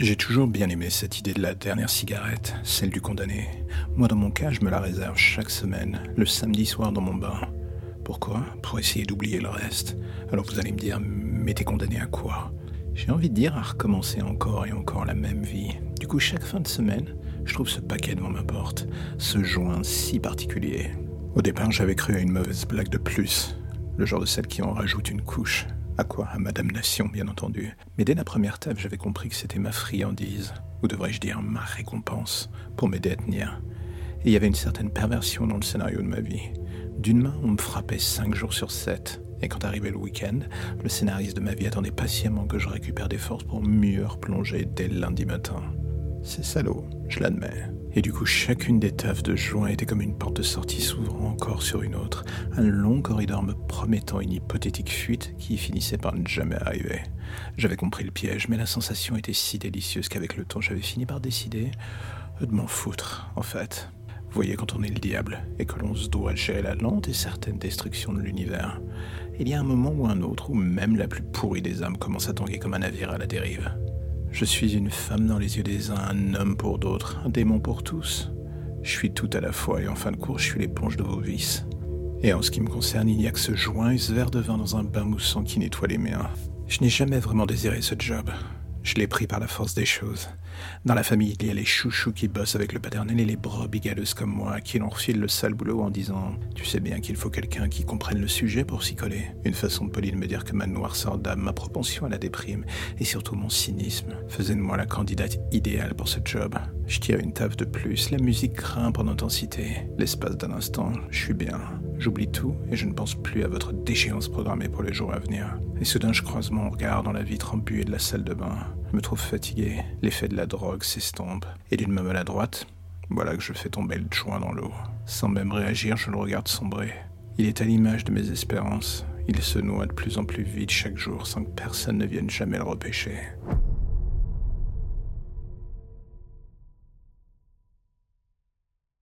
J'ai toujours bien aimé cette idée de la dernière cigarette, celle du condamné. Moi, dans mon cas, je me la réserve chaque semaine, le samedi soir dans mon bain. Pourquoi? Pour essayer d'oublier le reste. Alors vous allez me dire, mais t'es condamné à quoi? J'ai envie de dire à recommencer encore et encore la même vie. Du coup, chaque fin de semaine, je trouve ce paquet devant ma porte, ce joint si particulier. Au départ, j'avais cru à une mauvaise blague de plus, le genre de celle qui en rajoute une couche. À quoi À Madame Nation, bien entendu. Mais dès la première table, j'avais compris que c'était ma friandise, ou devrais-je dire ma récompense, pour m'aider à tenir. Et il y avait une certaine perversion dans le scénario de ma vie. D'une main, on me frappait cinq jours sur sept. Et quand arrivait le week-end, le scénariste de ma vie attendait patiemment que je récupère des forces pour mieux replonger dès le lundi matin. C'est salaud, je l'admets. Et du coup, chacune des taffes de joint était comme une porte de sortie s'ouvrant encore sur une autre, un long corridor me promettant une hypothétique fuite qui finissait par ne jamais arriver. J'avais compris le piège, mais la sensation était si délicieuse qu'avec le temps, j'avais fini par décider de m'en foutre, en fait. Vous voyez, quand on est le diable et que l'on se doit gérer la lente et certaine destruction de l'univers, il y a un moment ou un autre où même la plus pourrie des âmes commence à tanguer comme un navire à la dérive. Je suis une femme dans les yeux des uns, un homme pour d'autres, un démon pour tous. Je suis tout à la fois et en fin de course, je suis l'éponge de vos vices. Et en ce qui me concerne, il n'y a que ce joint et ce verre de vin dans un bain moussant qui nettoie les miens. Je n'ai jamais vraiment désiré ce job. Je l'ai pris par la force des choses. Dans la famille, il y a les chouchous qui bossent avec le paternel et les brebis galeuses comme moi qui l'on refile le sale boulot en disant Tu sais bien qu'il faut quelqu'un qui comprenne le sujet pour s'y coller. Une façon polie de me dire que ma noirceur d'âme, ma propension à la déprime et surtout mon cynisme faisaient de moi la candidate idéale pour ce job. Je tire une taf de plus, la musique grimpe en intensité. L'espace d'un instant, je suis bien. J'oublie tout et je ne pense plus à votre déchéance programmée pour les jours à venir. Et soudain, je croise mon regard dans la vitre embuée de la salle de bain. Je me trouve fatigué. L'effet de la drogue s'estompe. Et d'une main maladroite, voilà que je fais tomber le joint dans l'eau. Sans même réagir, je le regarde sombrer. Il est à l'image de mes espérances. Il se noie de plus en plus vite chaque jour sans que personne ne vienne jamais le repêcher.